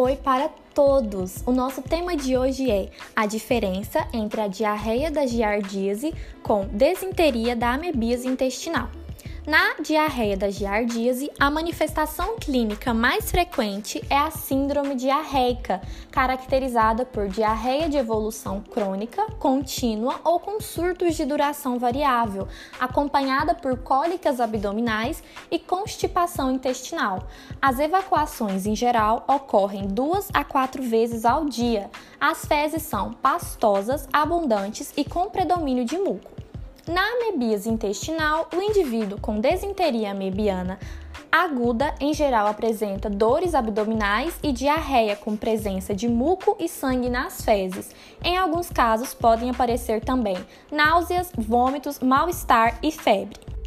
oi para todos! O nosso tema de hoje é a diferença entre a diarreia da giardíase com desinteria da amebíase intestinal. Na diarreia da giardíase, a manifestação clínica mais frequente é a síndrome diarreica, caracterizada por diarreia de evolução crônica, contínua ou com surtos de duração variável, acompanhada por cólicas abdominais e constipação intestinal. As evacuações, em geral, ocorrem duas a quatro vezes ao dia. As fezes são pastosas, abundantes e com predomínio de muco. Na amebíase intestinal, o indivíduo com desinteria amebiana aguda, em geral, apresenta dores abdominais e diarreia com presença de muco e sangue nas fezes. Em alguns casos, podem aparecer também náuseas, vômitos, mal-estar e febre.